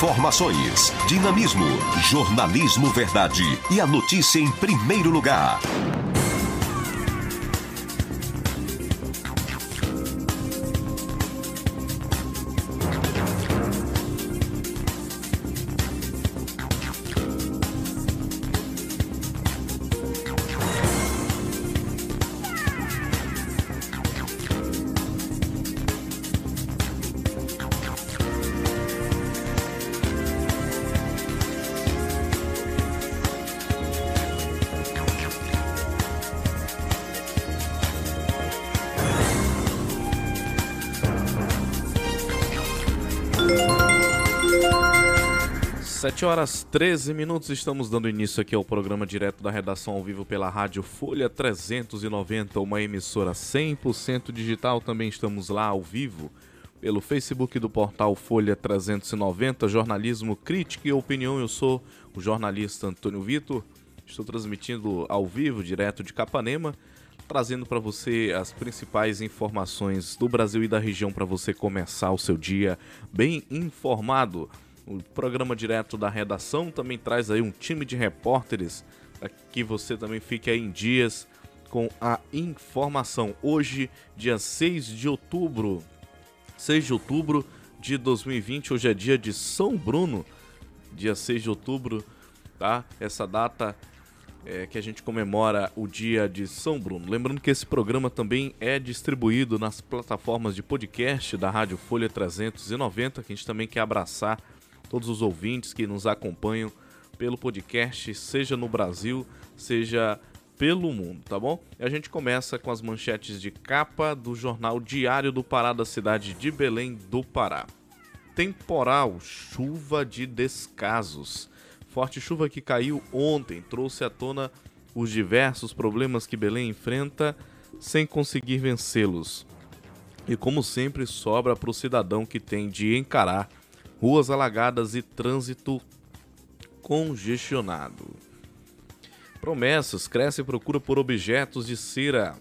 Informações, dinamismo, jornalismo verdade e a notícia em primeiro lugar. Sete horas 13 minutos, estamos dando início aqui ao programa direto da redação ao vivo pela Rádio Folha 390, uma emissora 100% digital. Também estamos lá ao vivo pelo Facebook do portal Folha 390, jornalismo, crítica e opinião. Eu sou o jornalista Antônio Vitor, estou transmitindo ao vivo, direto de Capanema, trazendo para você as principais informações do Brasil e da região para você começar o seu dia bem informado. O programa direto da redação também traz aí um time de repórteres para que você também fique aí em dias com a informação. Hoje, dia 6 de outubro, 6 de outubro de 2020, hoje é dia de São Bruno, dia 6 de outubro, tá? Essa data é, que a gente comemora o dia de São Bruno. Lembrando que esse programa também é distribuído nas plataformas de podcast da Rádio Folha 390, que a gente também quer abraçar todos os ouvintes que nos acompanham pelo podcast, seja no Brasil, seja pelo mundo, tá bom? E a gente começa com as manchetes de capa do jornal Diário do Pará da cidade de Belém do Pará. Temporal, chuva de descasos. Forte chuva que caiu ontem trouxe à tona os diversos problemas que Belém enfrenta sem conseguir vencê-los. E como sempre, sobra para o cidadão que tem de encarar ruas alagadas e trânsito congestionado. Promessas cresce procura por objetos de cera.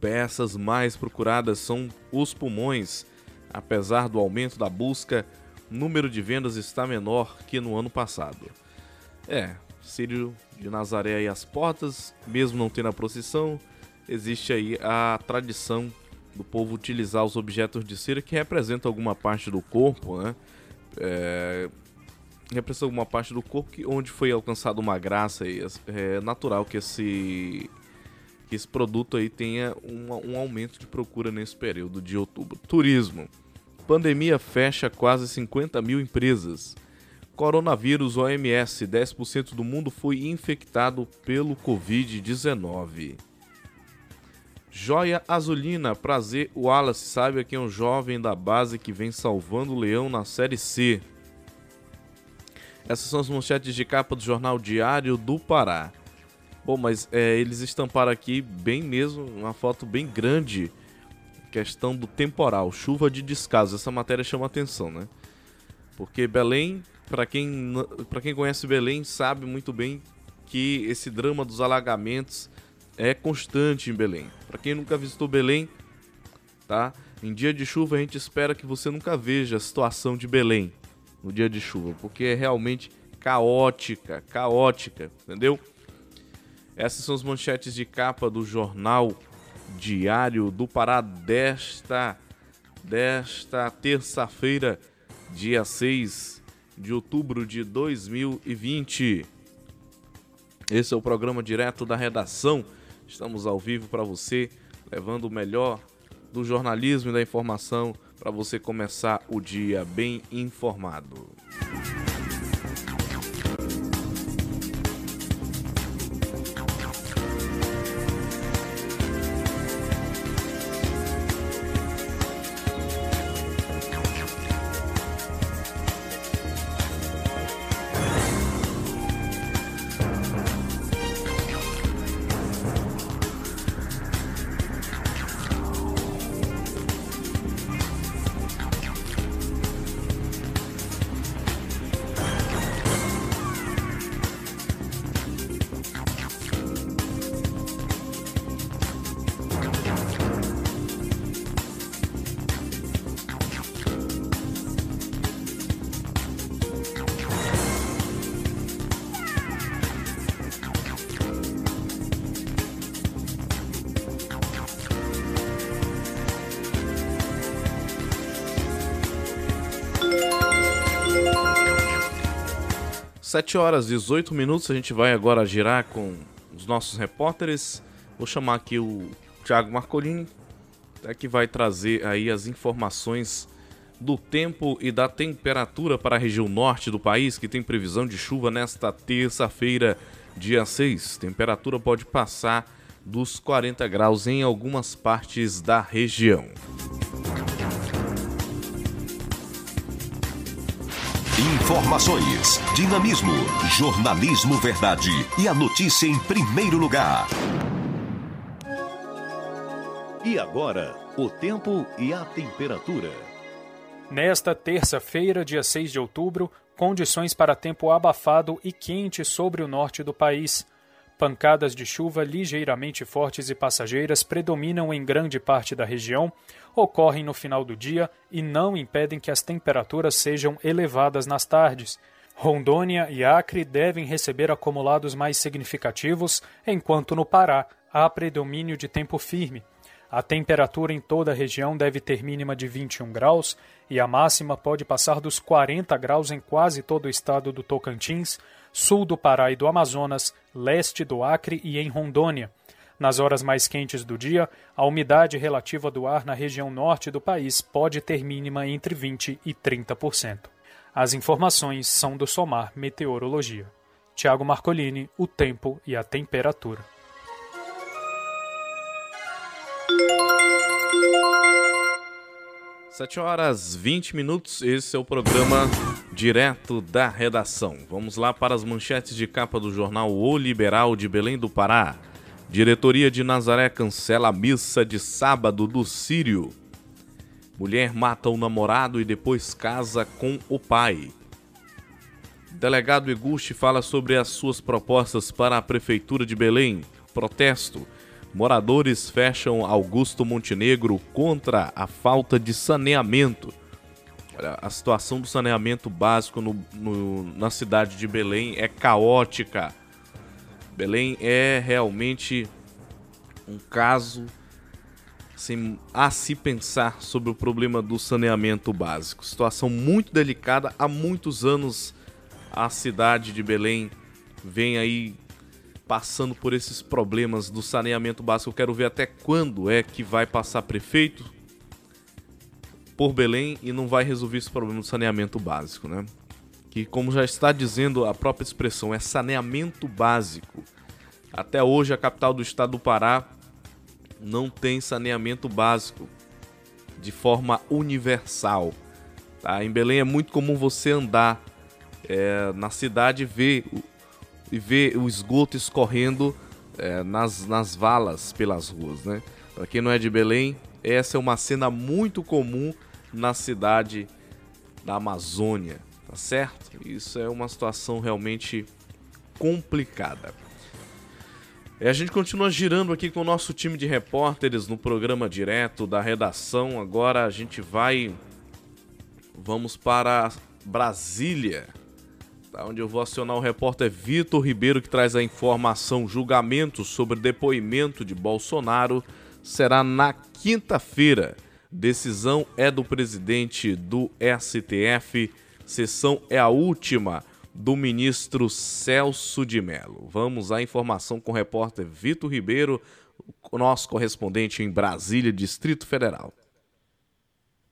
Peças mais procuradas são os pulmões. Apesar do aumento da busca, número de vendas está menor que no ano passado. É, Sírio de Nazaré aí às portas, mesmo não tendo a procissão, existe aí a tradição do povo utilizar os objetos de cera que representam alguma parte do corpo, né? É, representa alguma parte do corpo que, onde foi alcançada uma graça e é natural que esse que esse produto aí tenha um, um aumento de procura nesse período de outubro. Turismo. Pandemia fecha quase 50 mil empresas. Coronavírus OMS, 10% do mundo foi infectado pelo Covid-19. Joia Azulina, prazer, Wallace, sabe quem é um jovem da base que vem salvando o leão na Série C. Essas são as manchetes de capa do jornal Diário do Pará. Bom, mas é, eles estamparam aqui bem mesmo, uma foto bem grande, questão do temporal, chuva de descaso. Essa matéria chama atenção, né? Porque Belém, para quem, quem conhece Belém, sabe muito bem que esse drama dos alagamentos é constante em Belém. Para quem nunca visitou Belém, tá? Em dia de chuva a gente espera que você nunca veja a situação de Belém no dia de chuva, porque é realmente caótica, caótica, entendeu? Essas são as manchetes de capa do jornal Diário do Pará desta desta terça-feira, dia 6 de outubro de 2020. Esse é o programa direto da redação. Estamos ao vivo para você, levando o melhor do jornalismo e da informação para você começar o dia bem informado. Sete horas e 18 minutos, a gente vai agora girar com os nossos repórteres. Vou chamar aqui o Thiago Marcolini, é que vai trazer aí as informações do tempo e da temperatura para a região norte do país, que tem previsão de chuva nesta terça-feira, dia 6. Temperatura pode passar dos 40 graus em algumas partes da região. Informações, dinamismo, jornalismo verdade e a notícia em primeiro lugar. E agora, o tempo e a temperatura. Nesta terça-feira, dia 6 de outubro, condições para tempo abafado e quente sobre o norte do país. Pancadas de chuva ligeiramente fortes e passageiras predominam em grande parte da região, ocorrem no final do dia e não impedem que as temperaturas sejam elevadas nas tardes. Rondônia e Acre devem receber acumulados mais significativos, enquanto no Pará há predomínio de tempo firme. A temperatura em toda a região deve ter mínima de 21 graus e a máxima pode passar dos 40 graus em quase todo o estado do Tocantins, sul do Pará e do Amazonas, leste do Acre e em Rondônia. Nas horas mais quentes do dia, a umidade relativa do ar na região norte do país pode ter mínima entre 20% e 30%. As informações são do Somar Meteorologia. Tiago Marcolini, o tempo e a temperatura. Sete horas 20 minutos, esse é o programa direto da redação. Vamos lá para as manchetes de capa do jornal O Liberal de Belém do Pará. Diretoria de Nazaré cancela a missa de sábado do Sírio. Mulher mata o namorado e depois casa com o pai. Delegado Eguchi fala sobre as suas propostas para a Prefeitura de Belém. Protesto. Moradores fecham Augusto Montenegro contra a falta de saneamento. A situação do saneamento básico no, no, na cidade de Belém é caótica. Belém é realmente um caso assim, a se pensar sobre o problema do saneamento básico. Situação muito delicada. Há muitos anos a cidade de Belém vem aí passando por esses problemas do saneamento básico. Eu quero ver até quando é que vai passar prefeito por Belém e não vai resolver esse problema do saneamento básico, né? que, como já está dizendo a própria expressão, é saneamento básico. Até hoje, a capital do estado do Pará não tem saneamento básico de forma universal. Tá? Em Belém é muito comum você andar é, na cidade e ver, e ver o esgoto escorrendo é, nas, nas valas pelas ruas. Né? Para quem não é de Belém, essa é uma cena muito comum na cidade da Amazônia tá certo? Isso é uma situação realmente complicada. E a gente continua girando aqui com o nosso time de repórteres no programa direto da redação. Agora a gente vai. Vamos para Brasília, tá? onde eu vou acionar o repórter Vitor Ribeiro, que traz a informação: julgamento sobre depoimento de Bolsonaro será na quinta-feira. Decisão é do presidente do STF sessão é a última do ministro Celso de Mello. Vamos à informação com o repórter Vitor Ribeiro, nosso correspondente em Brasília, Distrito Federal.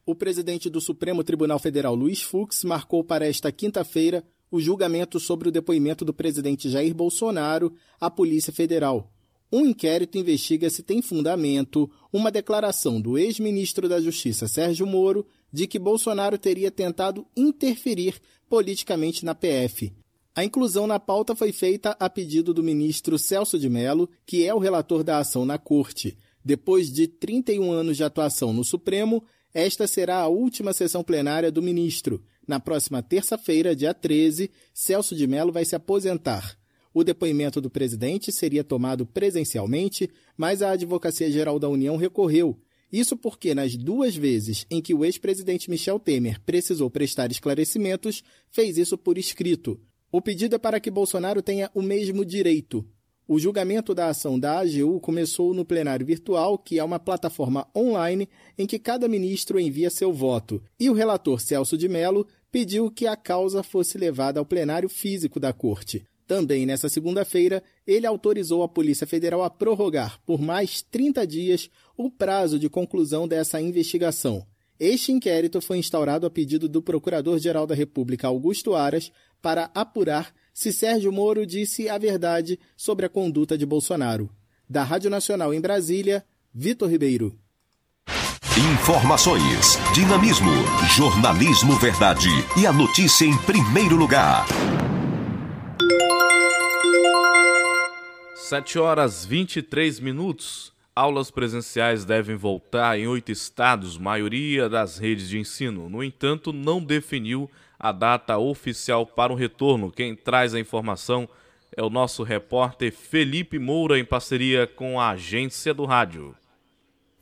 O presidente do Supremo Tribunal Federal, Luiz Fux, marcou para esta quinta-feira o julgamento sobre o depoimento do presidente Jair Bolsonaro à Polícia Federal. Um inquérito investiga se tem fundamento uma declaração do ex-ministro da Justiça, Sérgio Moro, de que Bolsonaro teria tentado interferir politicamente na PF. A inclusão na pauta foi feita a pedido do ministro Celso de Mello, que é o relator da ação na Corte. Depois de 31 anos de atuação no Supremo, esta será a última sessão plenária do ministro. Na próxima terça-feira, dia 13, Celso de Mello vai se aposentar. O depoimento do presidente seria tomado presencialmente, mas a Advocacia Geral da União recorreu isso porque, nas duas vezes em que o ex-presidente Michel Temer precisou prestar esclarecimentos, fez isso por escrito. O pedido é para que Bolsonaro tenha o mesmo direito. O julgamento da ação da AGU começou no plenário virtual, que é uma plataforma online em que cada ministro envia seu voto, e o relator Celso de Mello pediu que a causa fosse levada ao plenário físico da Corte. Também nessa segunda-feira, ele autorizou a Polícia Federal a prorrogar por mais 30 dias o prazo de conclusão dessa investigação. Este inquérito foi instaurado a pedido do Procurador-Geral da República, Augusto Aras, para apurar se Sérgio Moro disse a verdade sobre a conduta de Bolsonaro. Da Rádio Nacional em Brasília, Vitor Ribeiro. Informações, dinamismo, jornalismo verdade e a notícia em primeiro lugar. 7 horas 23 minutos. Aulas presenciais devem voltar em oito estados, maioria das redes de ensino. No entanto, não definiu a data oficial para o retorno. Quem traz a informação é o nosso repórter Felipe Moura, em parceria com a agência do rádio.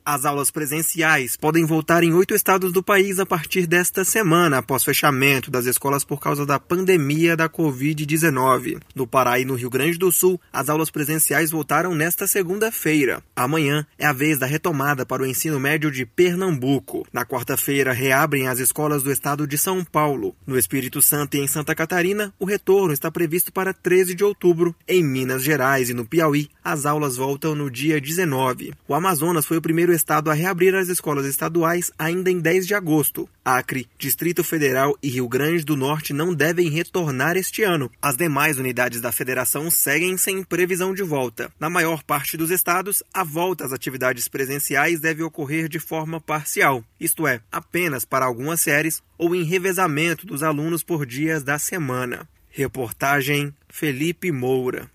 As aulas presenciais podem voltar em oito estados do país a partir desta semana, após fechamento das escolas por causa da pandemia da Covid-19. No Pará e no Rio Grande do Sul, as aulas presenciais voltaram nesta segunda-feira. Amanhã é a vez da retomada para o ensino médio de Pernambuco. Na quarta-feira, reabrem as escolas do estado de São Paulo. No Espírito Santo e em Santa Catarina, o retorno está previsto para 13 de outubro. Em Minas Gerais e no Piauí, as aulas voltam no dia 19. O Amazonas foi o primeiro estado a reabrir as escolas estaduais ainda em 10 de agosto. Acre, Distrito Federal e Rio Grande do Norte não devem retornar este ano. As demais unidades da federação seguem sem previsão de volta. Na maior parte dos estados, a volta às atividades presenciais deve ocorrer de forma parcial, isto é, apenas para algumas séries ou em revezamento dos alunos por dias da semana. Reportagem Felipe Moura.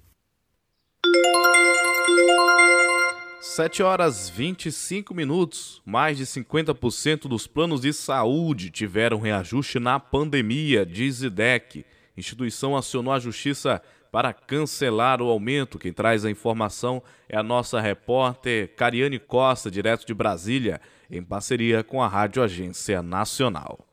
7 horas 25 minutos. Mais de 50% dos planos de saúde tiveram reajuste na pandemia, diz IDEC. Instituição acionou a justiça para cancelar o aumento. Quem traz a informação é a nossa repórter Cariane Costa, direto de Brasília, em parceria com a Rádio Agência Nacional.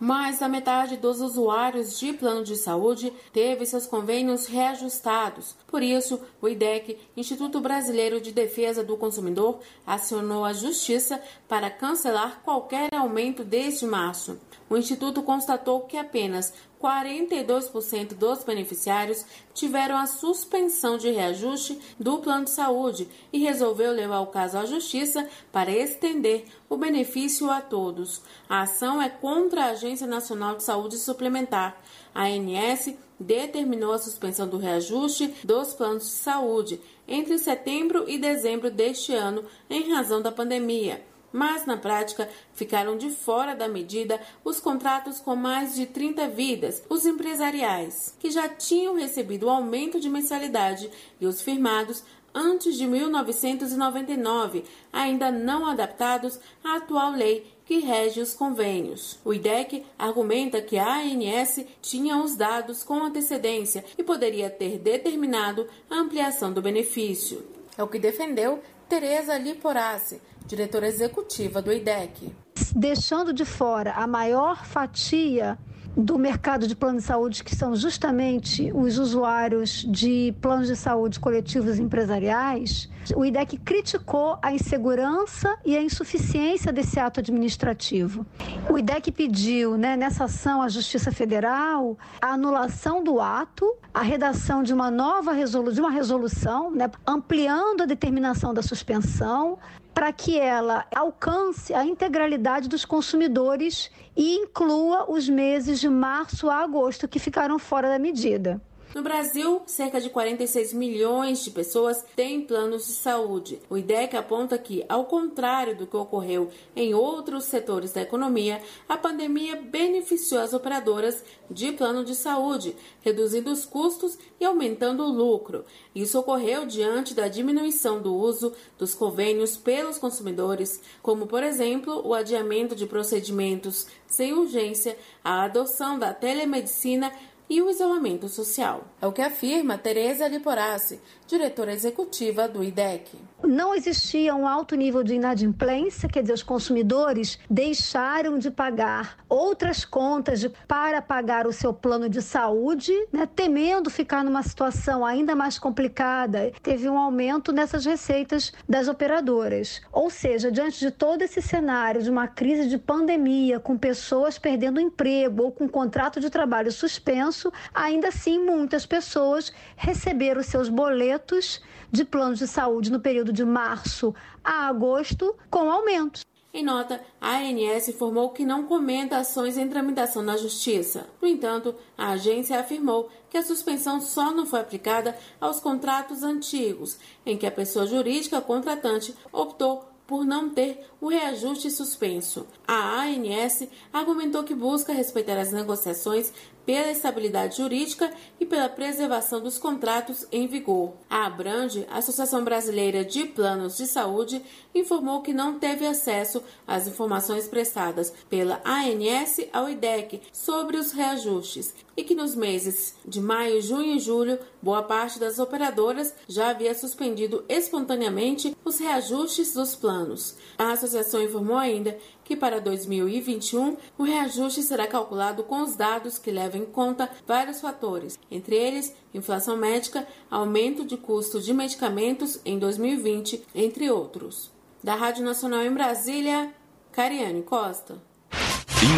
Mais da metade dos usuários de plano de saúde teve seus convênios reajustados. Por isso, o IDEC, Instituto Brasileiro de Defesa do Consumidor, acionou a Justiça para cancelar qualquer aumento desde março. O Instituto constatou que apenas 42% dos beneficiários tiveram a suspensão de reajuste do plano de saúde e resolveu levar o caso à Justiça para estender o benefício a todos. A ação é contra a Agência Nacional de Saúde Suplementar. A ANS determinou a suspensão do reajuste dos planos de saúde entre setembro e dezembro deste ano em razão da pandemia mas na prática ficaram de fora da medida os contratos com mais de 30 vidas, os empresariais, que já tinham recebido o aumento de mensalidade, e os firmados antes de 1999, ainda não adaptados à atual lei que rege os convênios. O IDEC argumenta que a ANS tinha os dados com antecedência e poderia ter determinado a ampliação do benefício. É o que defendeu Tereza Liporace, diretora executiva do IDEC. Deixando de fora a maior fatia do mercado de plano de saúde, que são justamente os usuários de planos de saúde coletivos empresariais, o IDEC criticou a insegurança e a insuficiência desse ato administrativo. O IDEC pediu, né, nessa ação à Justiça Federal, a anulação do ato, a redação de uma nova resolu de uma resolução, né, ampliando a determinação da suspensão, para que ela alcance a integralidade dos consumidores e inclua os meses de março a agosto que ficaram fora da medida. No Brasil, cerca de 46 milhões de pessoas têm planos de saúde. O IDEC aponta que, ao contrário do que ocorreu em outros setores da economia, a pandemia beneficiou as operadoras de plano de saúde, reduzindo os custos e aumentando o lucro. Isso ocorreu diante da diminuição do uso dos convênios pelos consumidores, como, por exemplo, o adiamento de procedimentos sem urgência, a adoção da telemedicina e o isolamento social. É o que afirma Tereza Liporace, diretora executiva do IDEC não existia um alto nível de inadimplência, quer dizer, os consumidores deixaram de pagar outras contas de, para pagar o seu plano de saúde, né, temendo ficar numa situação ainda mais complicada. Teve um aumento nessas receitas das operadoras. Ou seja, diante de todo esse cenário de uma crise de pandemia, com pessoas perdendo emprego ou com contrato de trabalho suspenso, ainda assim muitas pessoas receberam seus boletos de planos de saúde no período de março a agosto com aumentos. Em nota, a ANS informou que não comenta ações em tramitação na Justiça. No entanto, a agência afirmou que a suspensão só não foi aplicada aos contratos antigos, em que a pessoa jurídica contratante optou por não ter o reajuste suspenso. A ANS argumentou que busca respeitar as negociações pela estabilidade jurídica e pela preservação dos contratos em vigor. A Abrange, Associação Brasileira de Planos de Saúde, informou que não teve acesso às informações prestadas pela ANS ao IDEC sobre os reajustes e que nos meses de maio, junho e julho, boa parte das operadoras já havia suspendido espontaneamente os reajustes dos planos. A associação informou ainda que para 2021 o reajuste será calculado com os dados que levam em conta vários fatores, entre eles inflação médica, aumento de custo de medicamentos em 2020, entre outros. Da Rádio Nacional em Brasília, Cariane Costa.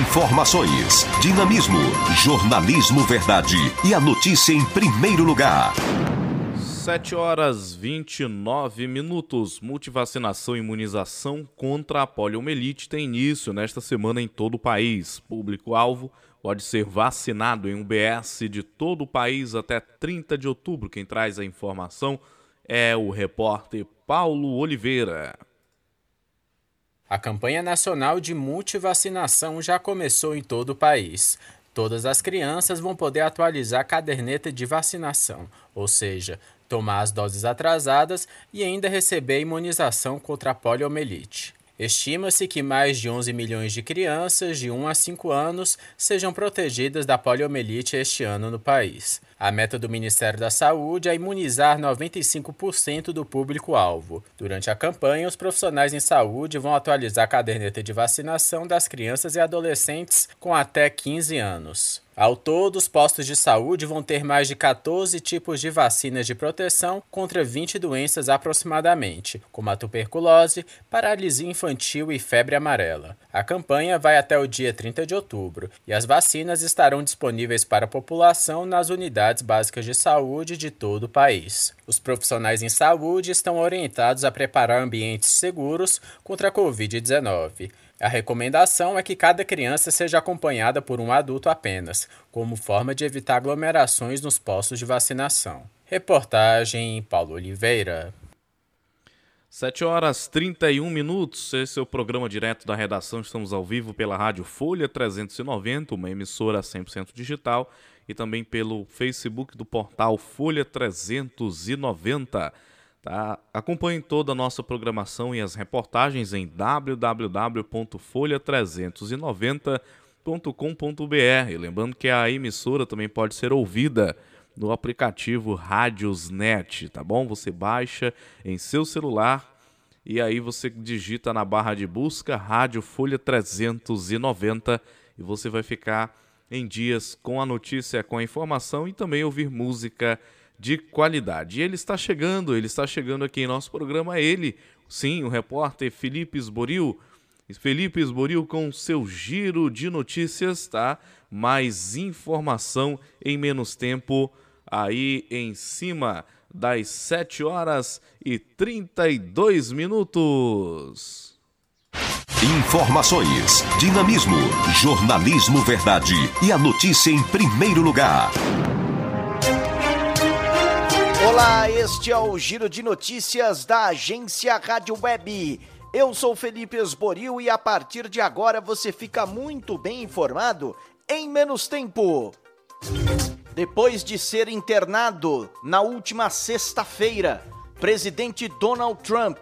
Informações, dinamismo, jornalismo verdade e a notícia em primeiro lugar. 7 horas 29 minutos. Multivacinação e imunização contra a poliomielite tem início nesta semana em todo o país. Público-alvo pode ser vacinado em um BS de todo o país até 30 de outubro. Quem traz a informação é o repórter Paulo Oliveira. A campanha nacional de multivacinação já começou em todo o país. Todas as crianças vão poder atualizar a caderneta de vacinação, ou seja, tomar as doses atrasadas e ainda receber a imunização contra a poliomielite. Estima-se que mais de 11 milhões de crianças de 1 a 5 anos sejam protegidas da poliomielite este ano no país. A meta do Ministério da Saúde é imunizar 95% do público-alvo. Durante a campanha, os profissionais em saúde vão atualizar a caderneta de vacinação das crianças e adolescentes com até 15 anos. Ao todo, os postos de saúde vão ter mais de 14 tipos de vacinas de proteção contra 20 doenças aproximadamente, como a tuberculose, paralisia infantil e febre amarela. A campanha vai até o dia 30 de outubro e as vacinas estarão disponíveis para a população nas unidades básicas de saúde de todo o país. Os profissionais em saúde estão orientados a preparar ambientes seguros contra a Covid-19. A recomendação é que cada criança seja acompanhada por um adulto apenas, como forma de evitar aglomerações nos postos de vacinação. Reportagem Paulo Oliveira. 7 horas 31 minutos. Esse é o programa direto da redação. Estamos ao vivo pela Rádio Folha 390, uma emissora 100% digital, e também pelo Facebook do portal Folha 390. Tá? Acompanhe toda a nossa programação e as reportagens em www.folha390.com.br. Lembrando que a emissora também pode ser ouvida no aplicativo Rádiosnet, tá bom? Você baixa em seu celular e aí você digita na barra de busca Rádio Folha 390 e você vai ficar em dias com a notícia, com a informação e também ouvir música de qualidade. E ele está chegando, ele está chegando aqui em nosso programa, ele, sim, o repórter Felipe Esboril. Felipe Esboril com seu giro de notícias, tá? Mais informação em menos tempo aí em cima das 7 horas e 32 minutos. Informações, dinamismo, jornalismo verdade e a notícia em primeiro lugar. Olá, este é o Giro de Notícias da agência Rádio Web. Eu sou Felipe Esboril e a partir de agora você fica muito bem informado em menos tempo. Depois de ser internado na última sexta-feira, presidente Donald Trump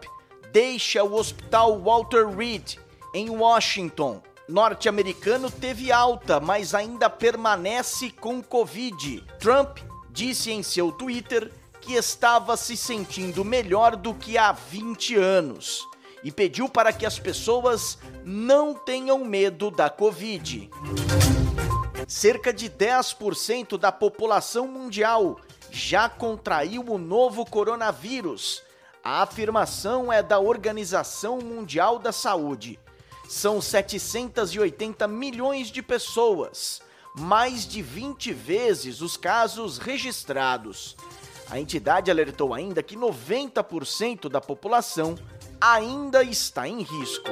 deixa o hospital Walter Reed em Washington. Norte-americano teve alta, mas ainda permanece com Covid. Trump disse em seu Twitter que estava se sentindo melhor do que há 20 anos e pediu para que as pessoas não tenham medo da Covid. Cerca de 10% da população mundial já contraiu o novo coronavírus. A afirmação é da Organização Mundial da Saúde. São 780 milhões de pessoas, mais de 20 vezes os casos registrados. A entidade alertou ainda que 90% da população ainda está em risco.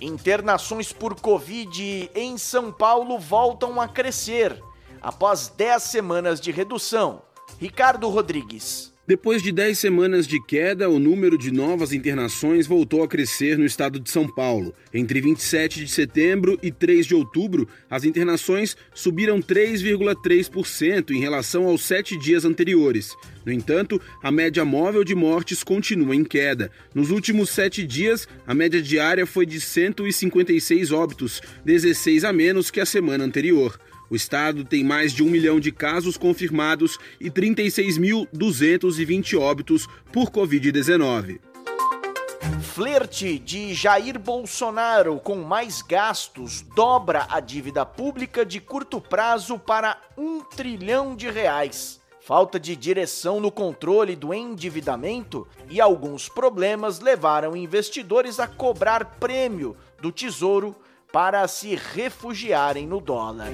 Internações por Covid em São Paulo voltam a crescer após 10 semanas de redução. Ricardo Rodrigues. Depois de 10 semanas de queda, o número de novas internações voltou a crescer no estado de São Paulo. Entre 27 de setembro e 3 de outubro, as internações subiram 3,3% em relação aos sete dias anteriores. No entanto, a média móvel de mortes continua em queda. Nos últimos sete dias, a média diária foi de 156 óbitos, 16 a menos que a semana anterior. O estado tem mais de um milhão de casos confirmados e 36.220 óbitos por Covid-19. Flerte de Jair Bolsonaro com mais gastos dobra a dívida pública de curto prazo para um trilhão de reais. Falta de direção no controle do endividamento e alguns problemas levaram investidores a cobrar prêmio do Tesouro para se refugiarem no dólar.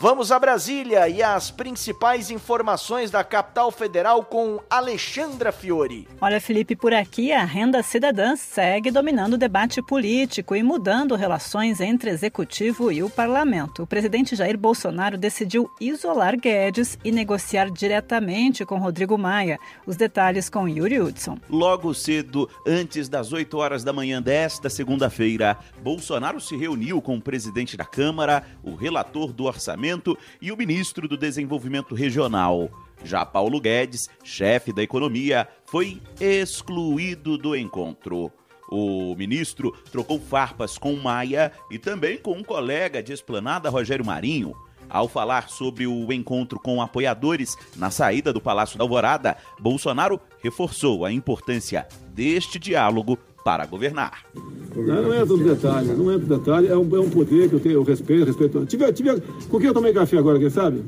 Vamos a Brasília e as principais informações da capital federal com Alexandra Fiore. Olha, Felipe, por aqui a renda cidadã segue dominando o debate político e mudando relações entre executivo e o parlamento. O presidente Jair Bolsonaro decidiu isolar Guedes e negociar diretamente com Rodrigo Maia. Os detalhes com Yuri Hudson. Logo cedo, antes das 8 horas da manhã desta segunda-feira, Bolsonaro se reuniu com o presidente da Câmara, o relator do orçamento e o ministro do Desenvolvimento Regional. Já Paulo Guedes, chefe da economia, foi excluído do encontro. O ministro trocou farpas com Maia e também com um colega de esplanada, Rogério Marinho. Ao falar sobre o encontro com apoiadores na saída do Palácio da Alvorada, Bolsonaro reforçou a importância deste diálogo para governar. Não, não entra no detalhe, não entra no detalhe, é um, é um poder que eu tenho, eu respeito, respeito. Tive, tive, com quem eu tomei café agora, quem sabe?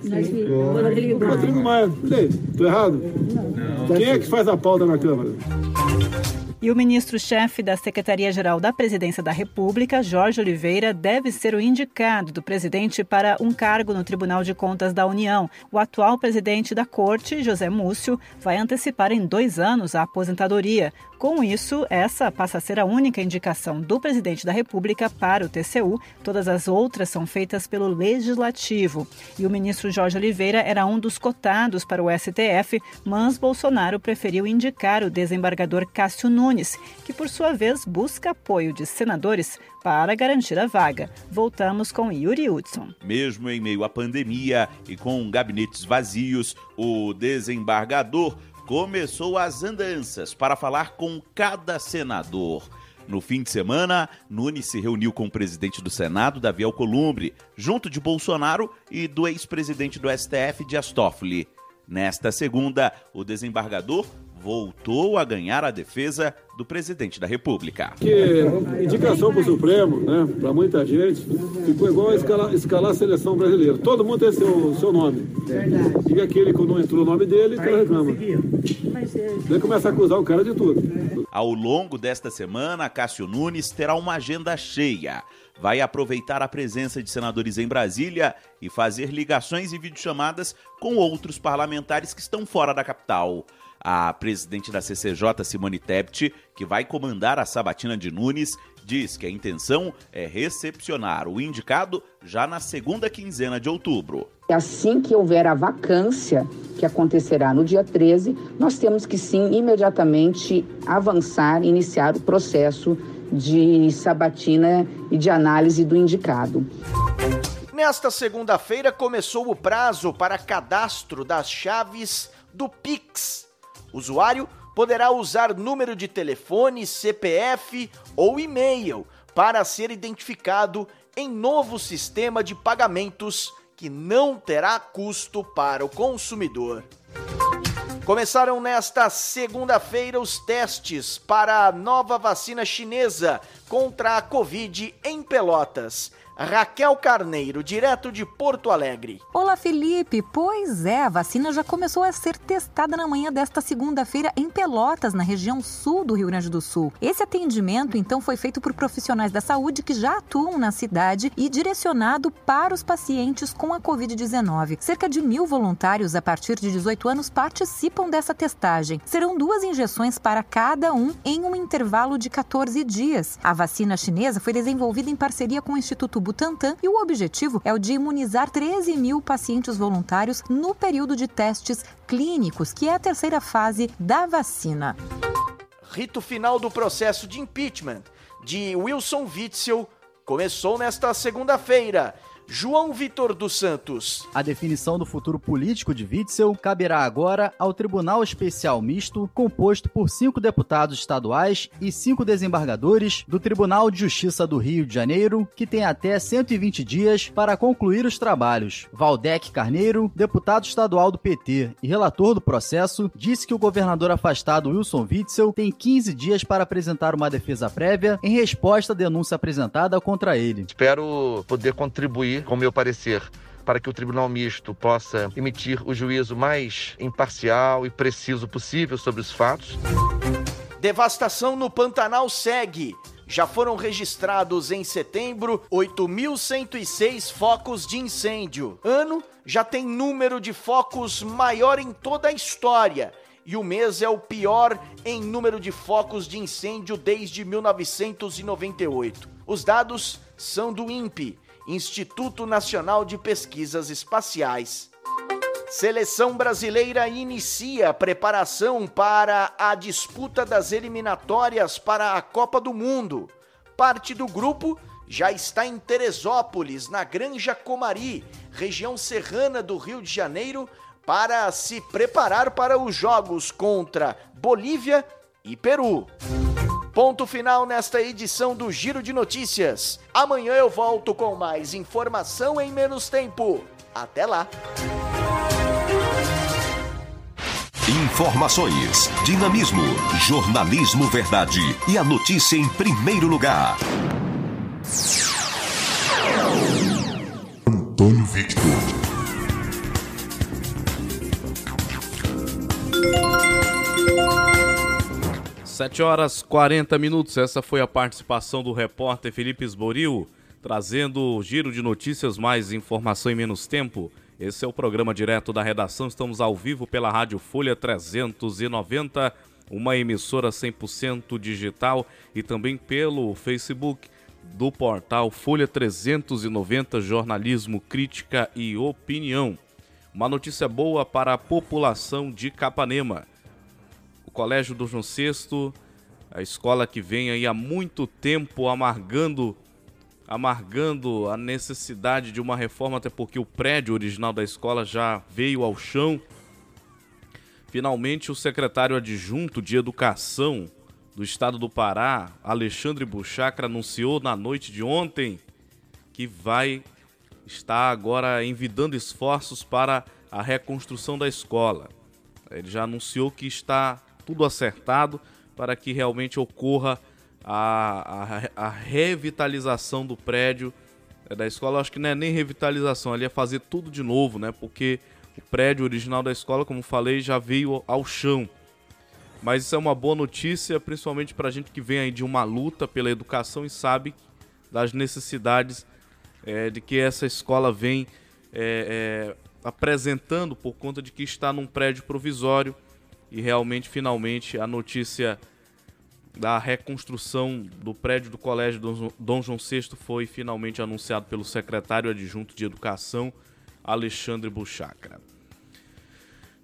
Com Rodrigo Maia. Rodrigo Maia. Estou errado? Não. Quem é que faz a pauta na Câmara? E o ministro-chefe da Secretaria-Geral da Presidência da República, Jorge Oliveira, deve ser o indicado do presidente para um cargo no Tribunal de Contas da União. O atual presidente da Corte, José Múcio, vai antecipar em dois anos a aposentadoria. Com isso, essa passa a ser a única indicação do presidente da República para o TCU. Todas as outras são feitas pelo Legislativo. E o ministro Jorge Oliveira era um dos cotados para o STF, mas Bolsonaro preferiu indicar o desembargador Cássio Nunes, que por sua vez busca apoio de senadores para garantir a vaga. Voltamos com Yuri Hudson. Mesmo em meio à pandemia e com gabinetes vazios, o desembargador começou as andanças para falar com cada senador. No fim de semana, Nunes se reuniu com o presidente do Senado, Davi Alcolumbre, junto de Bolsonaro e do ex-presidente do STF, Dias Toffoli. Nesta segunda, o desembargador voltou a ganhar a defesa do presidente da República. Que indicação para o Supremo, né, para muita gente, ficou igual a escalar, escalar a seleção brasileira. Todo mundo tem seu, seu nome. Verdade. E aquele que não entrou o nome dele, o cara reclama. Daí começa a acusar o cara de tudo. Ao longo desta semana, Cássio Nunes terá uma agenda cheia. Vai aproveitar a presença de senadores em Brasília e fazer ligações e videochamadas com outros parlamentares que estão fora da capital a presidente da CCJ, Simone Tebet, que vai comandar a sabatina de Nunes, diz que a intenção é recepcionar o indicado já na segunda quinzena de outubro. Assim que houver a vacância, que acontecerá no dia 13, nós temos que sim imediatamente avançar, iniciar o processo de sabatina e de análise do indicado. Nesta segunda-feira começou o prazo para cadastro das chaves do Pix usuário poderá usar número de telefone, CPF ou e-mail para ser identificado em novo sistema de pagamentos que não terá custo para o consumidor. Começaram nesta segunda-feira os testes para a nova vacina chinesa contra a Covid em Pelotas. Raquel Carneiro, direto de Porto Alegre. Olá, Felipe. Pois é, a vacina já começou a ser testada na manhã desta segunda-feira em Pelotas, na região sul do Rio Grande do Sul. Esse atendimento, então, foi feito por profissionais da saúde que já atuam na cidade e direcionado para os pacientes com a Covid-19. Cerca de mil voluntários a partir de 18 anos participam dessa testagem. Serão duas injeções para cada um em um intervalo de 14 dias. A vacina chinesa foi desenvolvida em parceria com o Instituto Butantan e o objetivo é o de imunizar 13 mil pacientes voluntários no período de testes clínicos, que é a terceira fase da vacina. Rito final do processo de impeachment de Wilson Witzel começou nesta segunda-feira João Vitor dos Santos. A definição do futuro político de Witzel caberá agora ao Tribunal Especial Misto, composto por cinco deputados estaduais e cinco desembargadores do Tribunal de Justiça do Rio de Janeiro, que tem até 120 dias para concluir os trabalhos. Valdec Carneiro, deputado estadual do PT e relator do processo, disse que o governador afastado Wilson Witzel tem 15 dias para apresentar uma defesa prévia em resposta à denúncia apresentada contra ele. Espero poder contribuir com meu parecer para que o Tribunal Misto possa emitir o juízo mais imparcial e preciso possível sobre os fatos. Devastação no Pantanal segue. Já foram registrados em setembro 8.106 focos de incêndio. Ano já tem número de focos maior em toda a história. E o mês é o pior em número de focos de incêndio desde 1998. Os dados são do INPE Instituto Nacional de Pesquisas Espaciais. Seleção brasileira inicia a preparação para a disputa das eliminatórias para a Copa do Mundo. Parte do grupo já está em Teresópolis, na Granja Comari, região serrana do Rio de Janeiro, para se preparar para os jogos contra Bolívia e Peru. Ponto final nesta edição do Giro de Notícias. Amanhã eu volto com mais informação em menos tempo. Até lá! Informações, dinamismo, jornalismo verdade e a notícia em primeiro lugar. Antônio Victor. 7 horas 40 minutos. Essa foi a participação do repórter Felipe Esboril, trazendo o giro de notícias, mais informação em menos tempo. Esse é o programa direto da redação. Estamos ao vivo pela Rádio Folha 390, uma emissora 100% digital, e também pelo Facebook do portal Folha 390 Jornalismo, Crítica e Opinião. Uma notícia boa para a população de Capanema. Colégio do João VI, a escola que vem aí há muito tempo amargando amargando a necessidade de uma reforma, até porque o prédio original da escola já veio ao chão. Finalmente, o secretário adjunto de Educação do Estado do Pará, Alexandre Buchacra, anunciou na noite de ontem que vai estar agora envidando esforços para a reconstrução da escola. Ele já anunciou que está tudo acertado para que realmente ocorra a, a, a revitalização do prédio é, da escola. Eu acho que não é nem revitalização, ali é fazer tudo de novo, né? Porque o prédio original da escola, como falei, já veio ao chão. Mas isso é uma boa notícia, principalmente para a gente que vem aí de uma luta pela educação e sabe das necessidades é, de que essa escola vem é, é, apresentando por conta de que está num prédio provisório e realmente, finalmente, a notícia da reconstrução do prédio do Colégio Dom João VI foi finalmente anunciado pelo secretário adjunto de Educação, Alexandre Buchacra.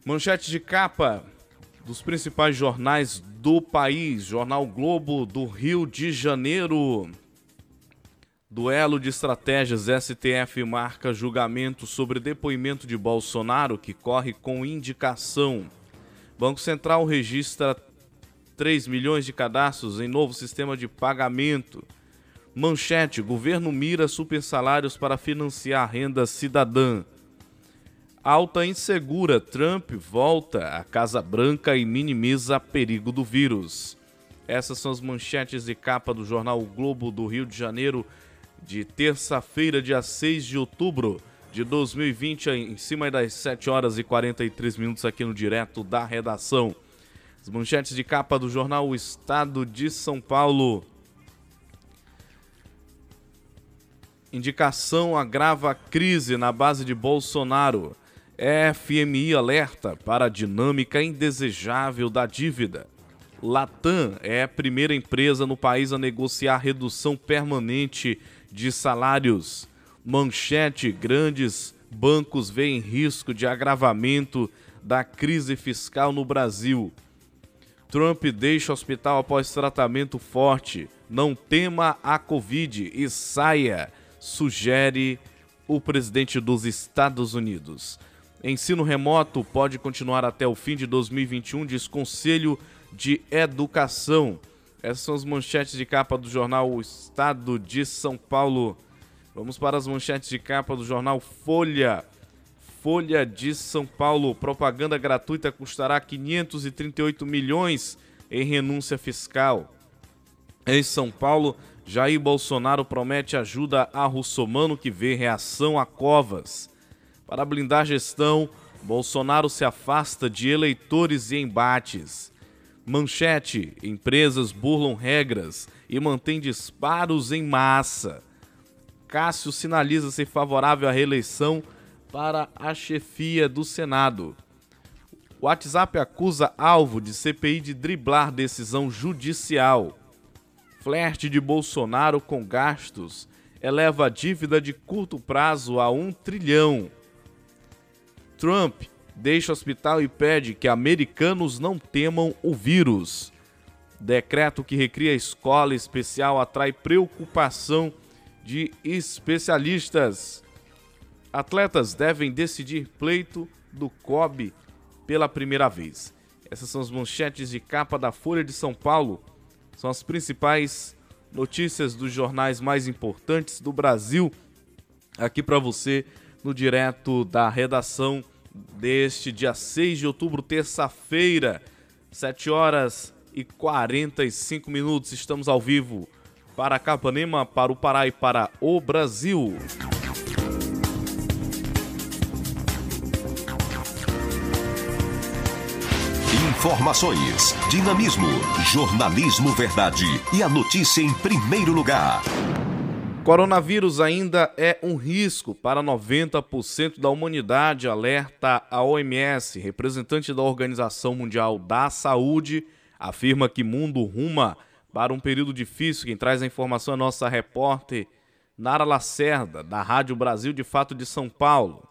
Manchete de capa dos principais jornais do país. Jornal Globo do Rio de Janeiro. Duelo de estratégias STF marca julgamento sobre depoimento de Bolsonaro que corre com indicação. Banco Central registra 3 milhões de cadastros em novo sistema de pagamento. Manchete: governo mira super salários para financiar renda cidadã. Alta insegura, Trump volta à Casa Branca e minimiza perigo do vírus. Essas são as manchetes de capa do jornal o Globo do Rio de Janeiro de terça-feira, dia 6 de outubro de 2020, em cima das 7 horas e 43 minutos aqui no direto da redação. As manchetes de capa do jornal O Estado de São Paulo. Indicação agrava a crise na base de Bolsonaro. FMI alerta para a dinâmica indesejável da dívida. Latam é a primeira empresa no país a negociar redução permanente de salários. Manchete: grandes bancos veem risco de agravamento da crise fiscal no Brasil. Trump deixa hospital após tratamento forte. Não tema a Covid e saia, sugere o presidente dos Estados Unidos. Ensino remoto pode continuar até o fim de 2021, diz Conselho de Educação. Essas são as manchetes de capa do jornal O Estado de São Paulo. Vamos para as manchetes de capa do jornal Folha. Folha de São Paulo. Propaganda gratuita custará 538 milhões em renúncia fiscal. Em São Paulo, Jair Bolsonaro promete ajuda a Russomano que vê reação a Covas. Para blindar gestão, Bolsonaro se afasta de eleitores e embates. Manchete: empresas burlam regras e mantêm disparos em massa. Cássio sinaliza ser favorável à reeleição para a chefia do Senado. O WhatsApp acusa alvo de CPI de driblar decisão judicial. Flerte de Bolsonaro com gastos eleva a dívida de curto prazo a um trilhão. Trump deixa o hospital e pede que americanos não temam o vírus. Decreto que recria escola especial atrai preocupação de especialistas. Atletas devem decidir pleito do COB pela primeira vez. Essas são as manchetes de capa da Folha de São Paulo. São as principais notícias dos jornais mais importantes do Brasil aqui para você no direto da redação deste dia 6 de outubro, terça-feira, 7 horas e 45 minutos. Estamos ao vivo para Capanema, para o Pará e para o Brasil. Informações, dinamismo, jornalismo verdade e a notícia em primeiro lugar. Coronavírus ainda é um risco para 90% da humanidade, alerta a OMS. Representante da Organização Mundial da Saúde afirma que mundo ruma para um período difícil. Quem traz a informação é a nossa repórter Nara Lacerda, da Rádio Brasil de Fato de São Paulo.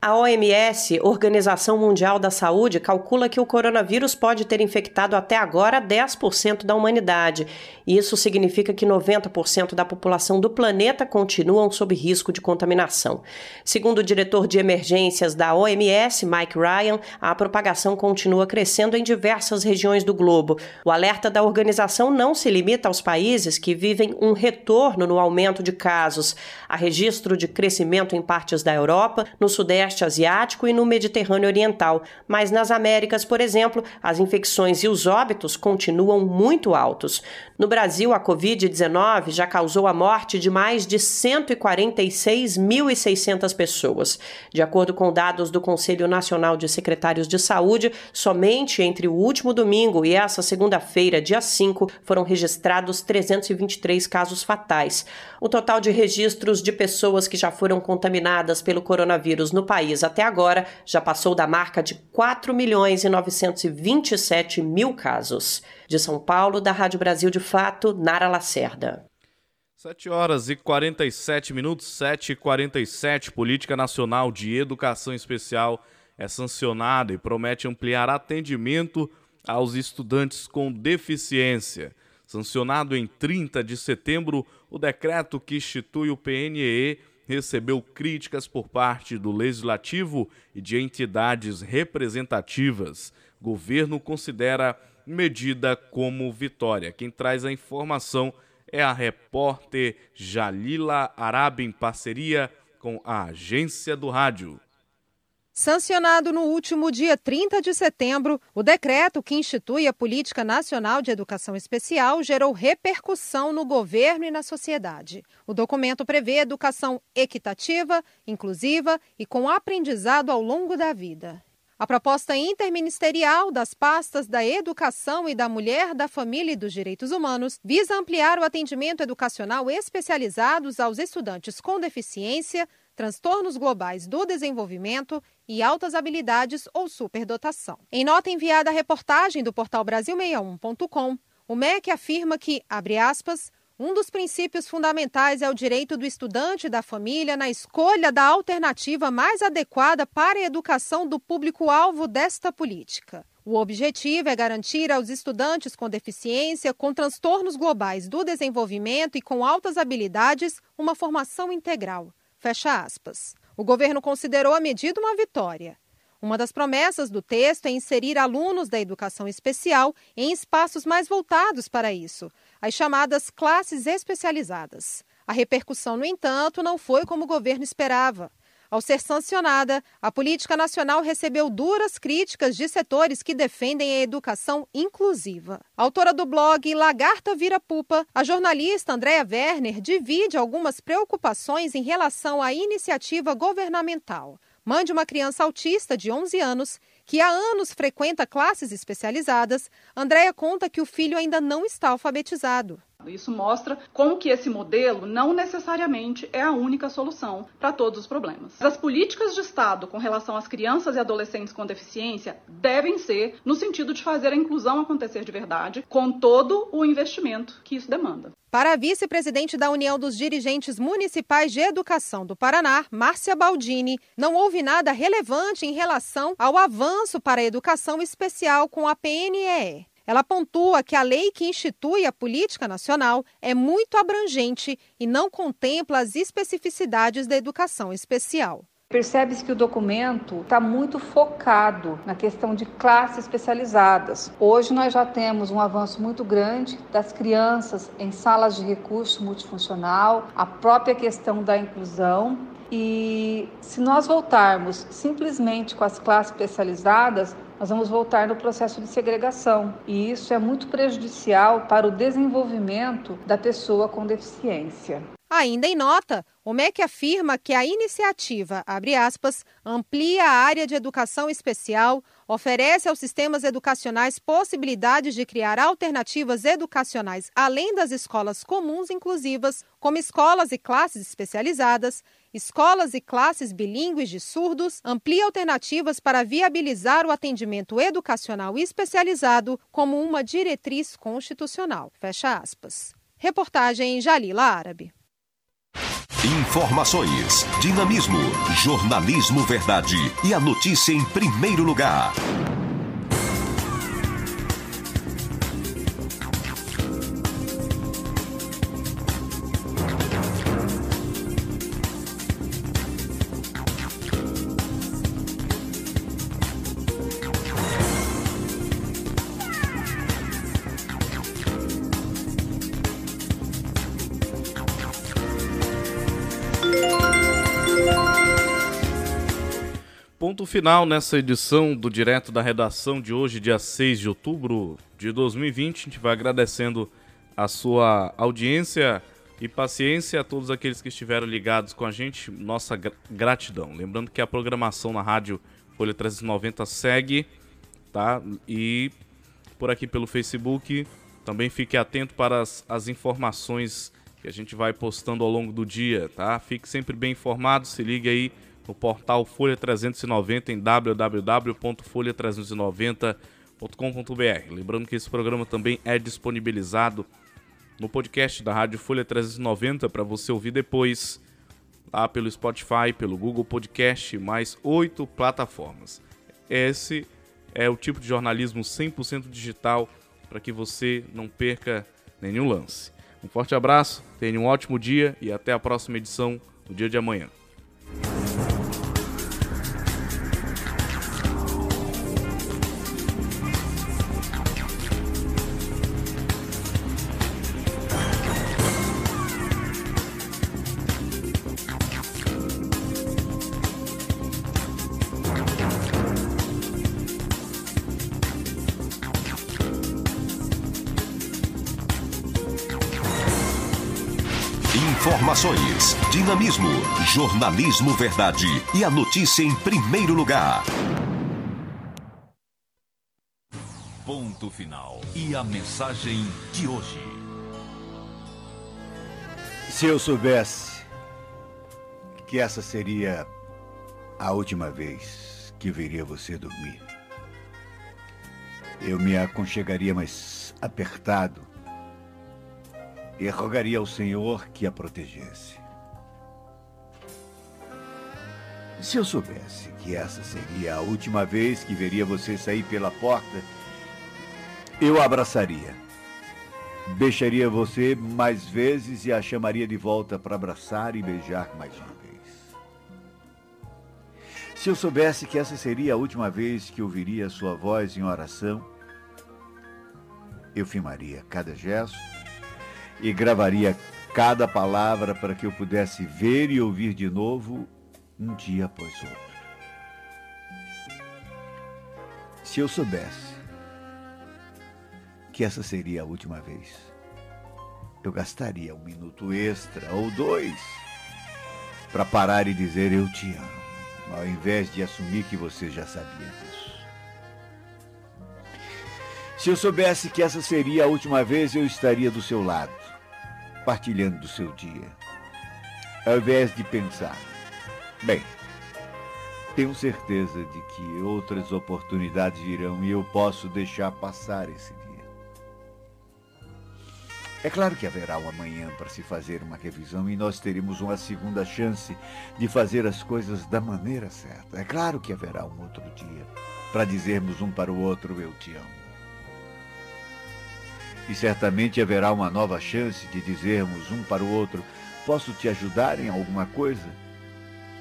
A OMS, Organização Mundial da Saúde, calcula que o coronavírus pode ter infectado até agora 10% da humanidade. Isso significa que 90% da população do planeta continuam sob risco de contaminação. Segundo o diretor de emergências da OMS, Mike Ryan, a propagação continua crescendo em diversas regiões do globo. O alerta da organização não se limita aos países que vivem um retorno no aumento de casos. Há registro de crescimento em partes da Europa, no Sudeste Sudeste Asiático e no Mediterrâneo Oriental, mas nas Américas, por exemplo, as infecções e os óbitos continuam muito altos. No Brasil, a Covid-19 já causou a morte de mais de 146.600 pessoas. De acordo com dados do Conselho Nacional de Secretários de Saúde, somente entre o último domingo e essa segunda-feira, dia 5, foram registrados 323 casos fatais. O total de registros de pessoas que já foram contaminadas pelo coronavírus no país até agora já passou da marca de 4 milhões e 927 mil casos. De São Paulo, da Rádio Brasil de Fato, Nara Lacerda. 7 horas e 47 minutos, 7 e 47. Política Nacional de Educação Especial é sancionada e promete ampliar atendimento aos estudantes com deficiência. Sancionado em 30 de setembro, o decreto que institui o PNEE recebeu críticas por parte do Legislativo e de entidades representativas. Governo considera medida como vitória. Quem traz a informação é a repórter Jalila Arabi, em parceria com a Agência do Rádio. Sancionado no último dia 30 de setembro, o decreto que institui a Política Nacional de Educação Especial gerou repercussão no governo e na sociedade. O documento prevê educação equitativa, inclusiva e com aprendizado ao longo da vida. A proposta interministerial das pastas da Educação e da Mulher, da Família e dos Direitos Humanos visa ampliar o atendimento educacional especializados aos estudantes com deficiência, transtornos globais do desenvolvimento e altas habilidades ou superdotação. Em nota enviada à reportagem do portal Brasil61.com, o MEC afirma que, abre aspas, um dos princípios fundamentais é o direito do estudante e da família na escolha da alternativa mais adequada para a educação do público-alvo desta política. O objetivo é garantir aos estudantes com deficiência, com transtornos globais do desenvolvimento e com altas habilidades uma formação integral. Fecha aspas. O governo considerou a medida uma vitória. Uma das promessas do texto é inserir alunos da educação especial em espaços mais voltados para isso, as chamadas classes especializadas. A repercussão, no entanto, não foi como o governo esperava. Ao ser sancionada, a política nacional recebeu duras críticas de setores que defendem a educação inclusiva. Autora do blog Lagarta Vira Pupa, a jornalista Andréa Werner divide algumas preocupações em relação à iniciativa governamental. Mãe de uma criança autista de 11 anos, que há anos frequenta classes especializadas, Andréia conta que o filho ainda não está alfabetizado. Isso mostra como que esse modelo não necessariamente é a única solução para todos os problemas. As políticas de Estado com relação às crianças e adolescentes com deficiência devem ser no sentido de fazer a inclusão acontecer de verdade, com todo o investimento que isso demanda. Para a vice-presidente da União dos Dirigentes Municipais de Educação do Paraná, Márcia Baldini, não houve nada relevante em relação ao avanço para a educação especial com a PNEE. Ela pontua que a lei que institui a política nacional é muito abrangente e não contempla as especificidades da educação especial. Percebe-se que o documento está muito focado na questão de classes especializadas. Hoje nós já temos um avanço muito grande das crianças em salas de recurso multifuncional, a própria questão da inclusão. E se nós voltarmos simplesmente com as classes especializadas, nós vamos voltar no processo de segregação. E isso é muito prejudicial para o desenvolvimento da pessoa com deficiência. Ainda em nota, o MEC afirma que a iniciativa, abre aspas, amplia a área de educação especial, oferece aos sistemas educacionais possibilidades de criar alternativas educacionais além das escolas comuns inclusivas, como escolas e classes especializadas, escolas e classes bilíngues de surdos, amplia alternativas para viabilizar o atendimento educacional especializado como uma diretriz constitucional. Fecha aspas. Reportagem Jalila Árabe. Informações, dinamismo, jornalismo verdade e a notícia em primeiro lugar. Final nessa edição do Direto da Redação de hoje, dia 6 de outubro de 2020. A gente vai agradecendo a sua audiência e paciência a todos aqueles que estiveram ligados com a gente. Nossa gratidão. Lembrando que a programação na rádio Folha 390 segue, tá? E por aqui pelo Facebook. Também fique atento para as, as informações que a gente vai postando ao longo do dia, tá? Fique sempre bem informado, se ligue aí no portal Folha 390 em www.folha390.com.br. Lembrando que esse programa também é disponibilizado no podcast da Rádio Folha 390 para você ouvir depois lá pelo Spotify, pelo Google Podcast, mais oito plataformas. Esse é o tipo de jornalismo 100% digital para que você não perca nenhum lance. Um forte abraço, tenha um ótimo dia e até a próxima edição no dia de amanhã. Jornalismo verdade e a notícia em primeiro lugar. Ponto final. E a mensagem de hoje. Se eu soubesse que essa seria a última vez que veria você dormir, eu me aconchegaria mais apertado e rogaria ao Senhor que a protegesse. Se eu soubesse que essa seria a última vez que veria você sair pela porta, eu a abraçaria. Beijaria você mais vezes e a chamaria de volta para abraçar e beijar mais uma vez. Se eu soubesse que essa seria a última vez que ouviria sua voz em oração, eu filmaria cada gesto e gravaria cada palavra para que eu pudesse ver e ouvir de novo um dia após outro. Se eu soubesse que essa seria a última vez, eu gastaria um minuto extra ou dois para parar e dizer eu te amo, ao invés de assumir que você já sabia disso. Se eu soubesse que essa seria a última vez, eu estaria do seu lado partilhando do seu dia. Ao invés de pensar, bem, tenho certeza de que outras oportunidades virão e eu posso deixar passar esse dia. É claro que haverá um amanhã para se fazer uma revisão e nós teremos uma segunda chance de fazer as coisas da maneira certa. É claro que haverá um outro dia para dizermos um para o outro: Eu te amo e certamente haverá uma nova chance de dizermos um para o outro: Posso te ajudar em alguma coisa?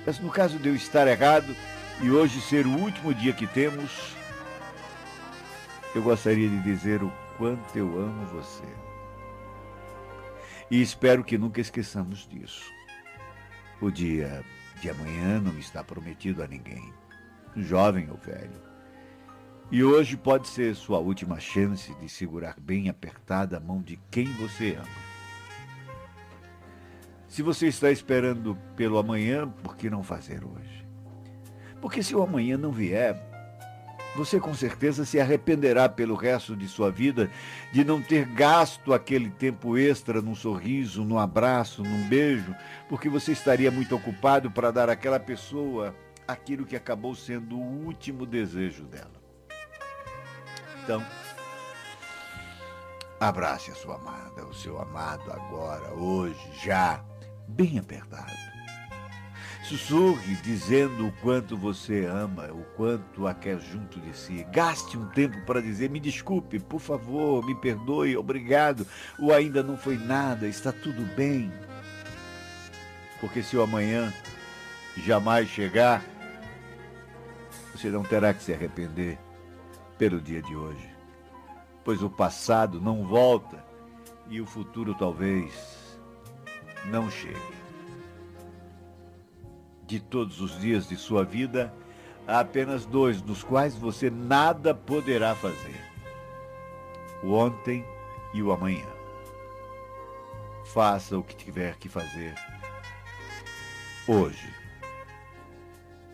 Mas no caso de eu estar errado e hoje ser o último dia que temos, eu gostaria de dizer o quanto eu amo você. E espero que nunca esqueçamos disso. O dia de amanhã não está prometido a ninguém, jovem ou velho. E hoje pode ser sua última chance de segurar bem apertada a mão de quem você ama. Se você está esperando pelo amanhã, por que não fazer hoje? Porque se o amanhã não vier, você com certeza se arrependerá pelo resto de sua vida de não ter gasto aquele tempo extra num sorriso, num abraço, num beijo, porque você estaria muito ocupado para dar àquela pessoa aquilo que acabou sendo o último desejo dela. Então, abrace a sua amada, o seu amado agora, hoje, já, bem apertado. Sussurre dizendo o quanto você ama, o quanto a quer junto de si. Gaste um tempo para dizer: me desculpe, por favor, me perdoe, obrigado, ou ainda não foi nada, está tudo bem. Porque se o amanhã jamais chegar, você não terá que se arrepender pelo dia de hoje, pois o passado não volta e o futuro talvez não chegue. De todos os dias de sua vida, há apenas dois, dos quais você nada poderá fazer: o ontem e o amanhã. Faça o que tiver que fazer hoje.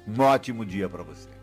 Um ótimo dia para você.